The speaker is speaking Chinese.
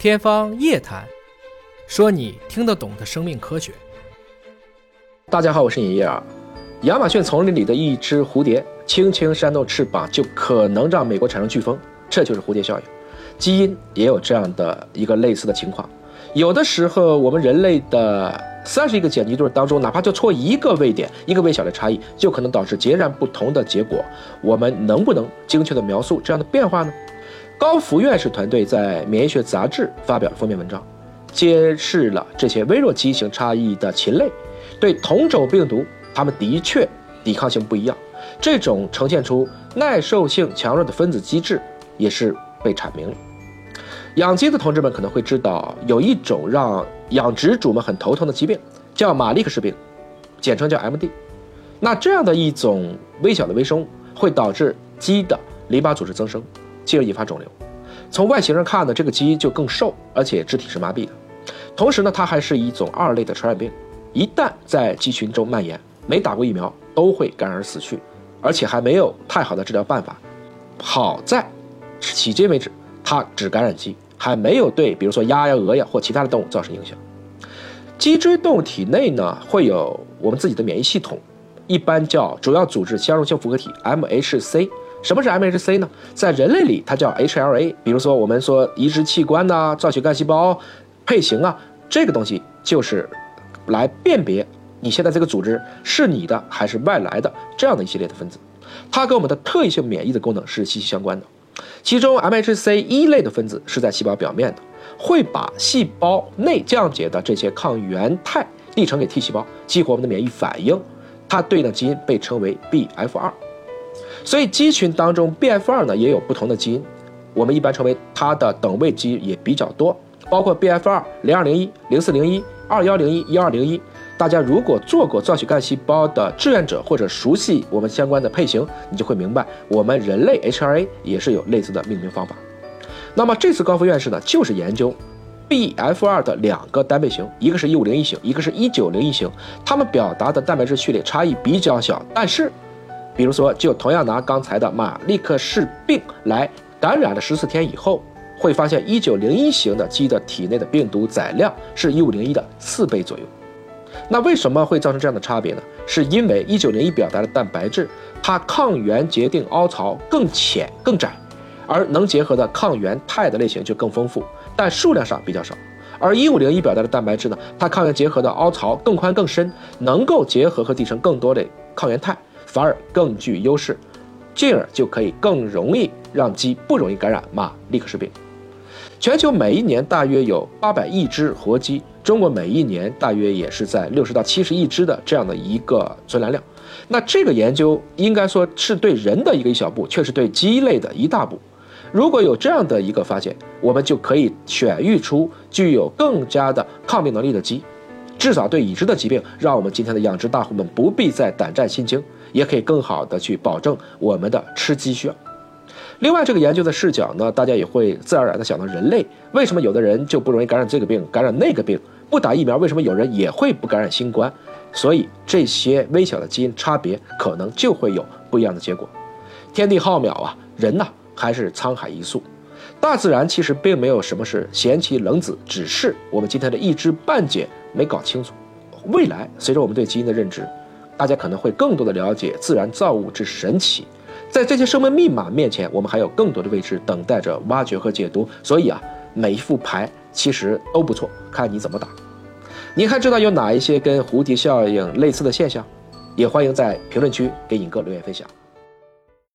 天方夜谭，说你听得懂的生命科学。大家好，我是尹烨啊。亚马逊丛林里的一只蝴蝶轻轻扇动翅膀，就可能让美国产生飓风，这就是蝴蝶效应。基因也有这样的一个类似的情况。有的时候，我们人类的三十一个碱基对当中，哪怕就错一个位点，一个微小的差异，就可能导致截然不同的结果。我们能不能精确的描述这样的变化呢？高福院士团队在《免疫学杂志》发表了封面文章，揭示了这些微弱畸形差异的禽类对同种病毒，它们的确抵抗性不一样。这种呈现出耐受性强弱的分子机制也是被阐明了。养鸡的同志们可能会知道，有一种让养殖主们很头疼的疾病，叫马利克氏病，简称叫 MD。那这样的一种微小的微生物会导致鸡的淋巴组织增生。进而引发肿瘤。从外形上看呢，这个鸡就更瘦，而且肢体是麻痹的。同时呢，它还是一种二类的传染病，一旦在鸡群中蔓延，没打过疫苗都会感染死去，而且还没有太好的治疗办法。好在，迄今为止，它只感染鸡，还没有对比如说鸭呀、鹅呀或其他的动物造成影响。脊椎动物体内呢，会有我们自己的免疫系统，一般叫主要组织相容性复合体 （MHC）。什么是 MHC 呢？在人类里，它叫 HLA。比如说，我们说移植器官呐、造血干细胞、配型啊，这个东西就是来辨别你现在这个组织是你的还是外来的这样的一系列的分子。它跟我们的特异性免疫的功能是息息相关的。其中 MHC 一类的分子是在细胞表面的，会把细胞内降解的这些抗原肽递呈给 T 细胞，激活我们的免疫反应。它对应的基因被称为 BF2。所以鸡群当中，BF2 呢也有不同的基因，我们一般称为它的等位基因也比较多，包括 BF2 零二零一、零四零一、二幺零一、一二零一。大家如果做过造血干细胞的志愿者或者熟悉我们相关的配型，你就会明白，我们人类 HLA 也是有类似的命名方法。那么这次高福院士呢，就是研究 BF2 的两个单倍型，一个是一五零一型，一个是一九零一型，它们表达的蛋白质序列差异比较小，但是。比如说，就同样拿刚才的马利克氏病来感染了十四天以后，会发现一九零一型的鸡的体内的病毒载量是一五零一的四倍左右。那为什么会造成这样的差别呢？是因为一九零一表达的蛋白质，它抗原结定凹槽更浅更窄，而能结合的抗原肽的类型就更丰富，但数量上比较少。而一五零一表达的蛋白质呢，它抗原结合的凹槽更宽更深，能够结合和递成更多的抗原肽。反而更具优势，进而就可以更容易让鸡不容易感染马利克氏病。全球每一年大约有八百亿只活鸡，中国每一年大约也是在六十到七十亿只的这样的一个存栏量。那这个研究应该说是对人的一个一小步，却是对鸡类的一大步。如果有这样的一个发现，我们就可以选育出具有更加的抗病能力的鸡。至少对已知的疾病，让我们今天的养殖大户们不必再胆战心惊，也可以更好的去保证我们的吃鸡需要。另外，这个研究的视角呢，大家也会自然而然的想到人类，为什么有的人就不容易感染这个病，感染那个病？不打疫苗，为什么有人也会不感染新冠？所以这些微小的基因差别，可能就会有不一样的结果。天地浩渺啊，人呐还是沧海一粟。大自然其实并没有什么是贤妻冷子，只是我们今天的一知半解没搞清楚。未来随着我们对基因的认知，大家可能会更多的了解自然造物之神奇。在这些生命密码面前，我们还有更多的未知等待着挖掘和解读。所以啊，每一副牌其实都不错，看你怎么打。你还知道有哪一些跟蝴蝶效应类似的现象？也欢迎在评论区给尹哥留言分享。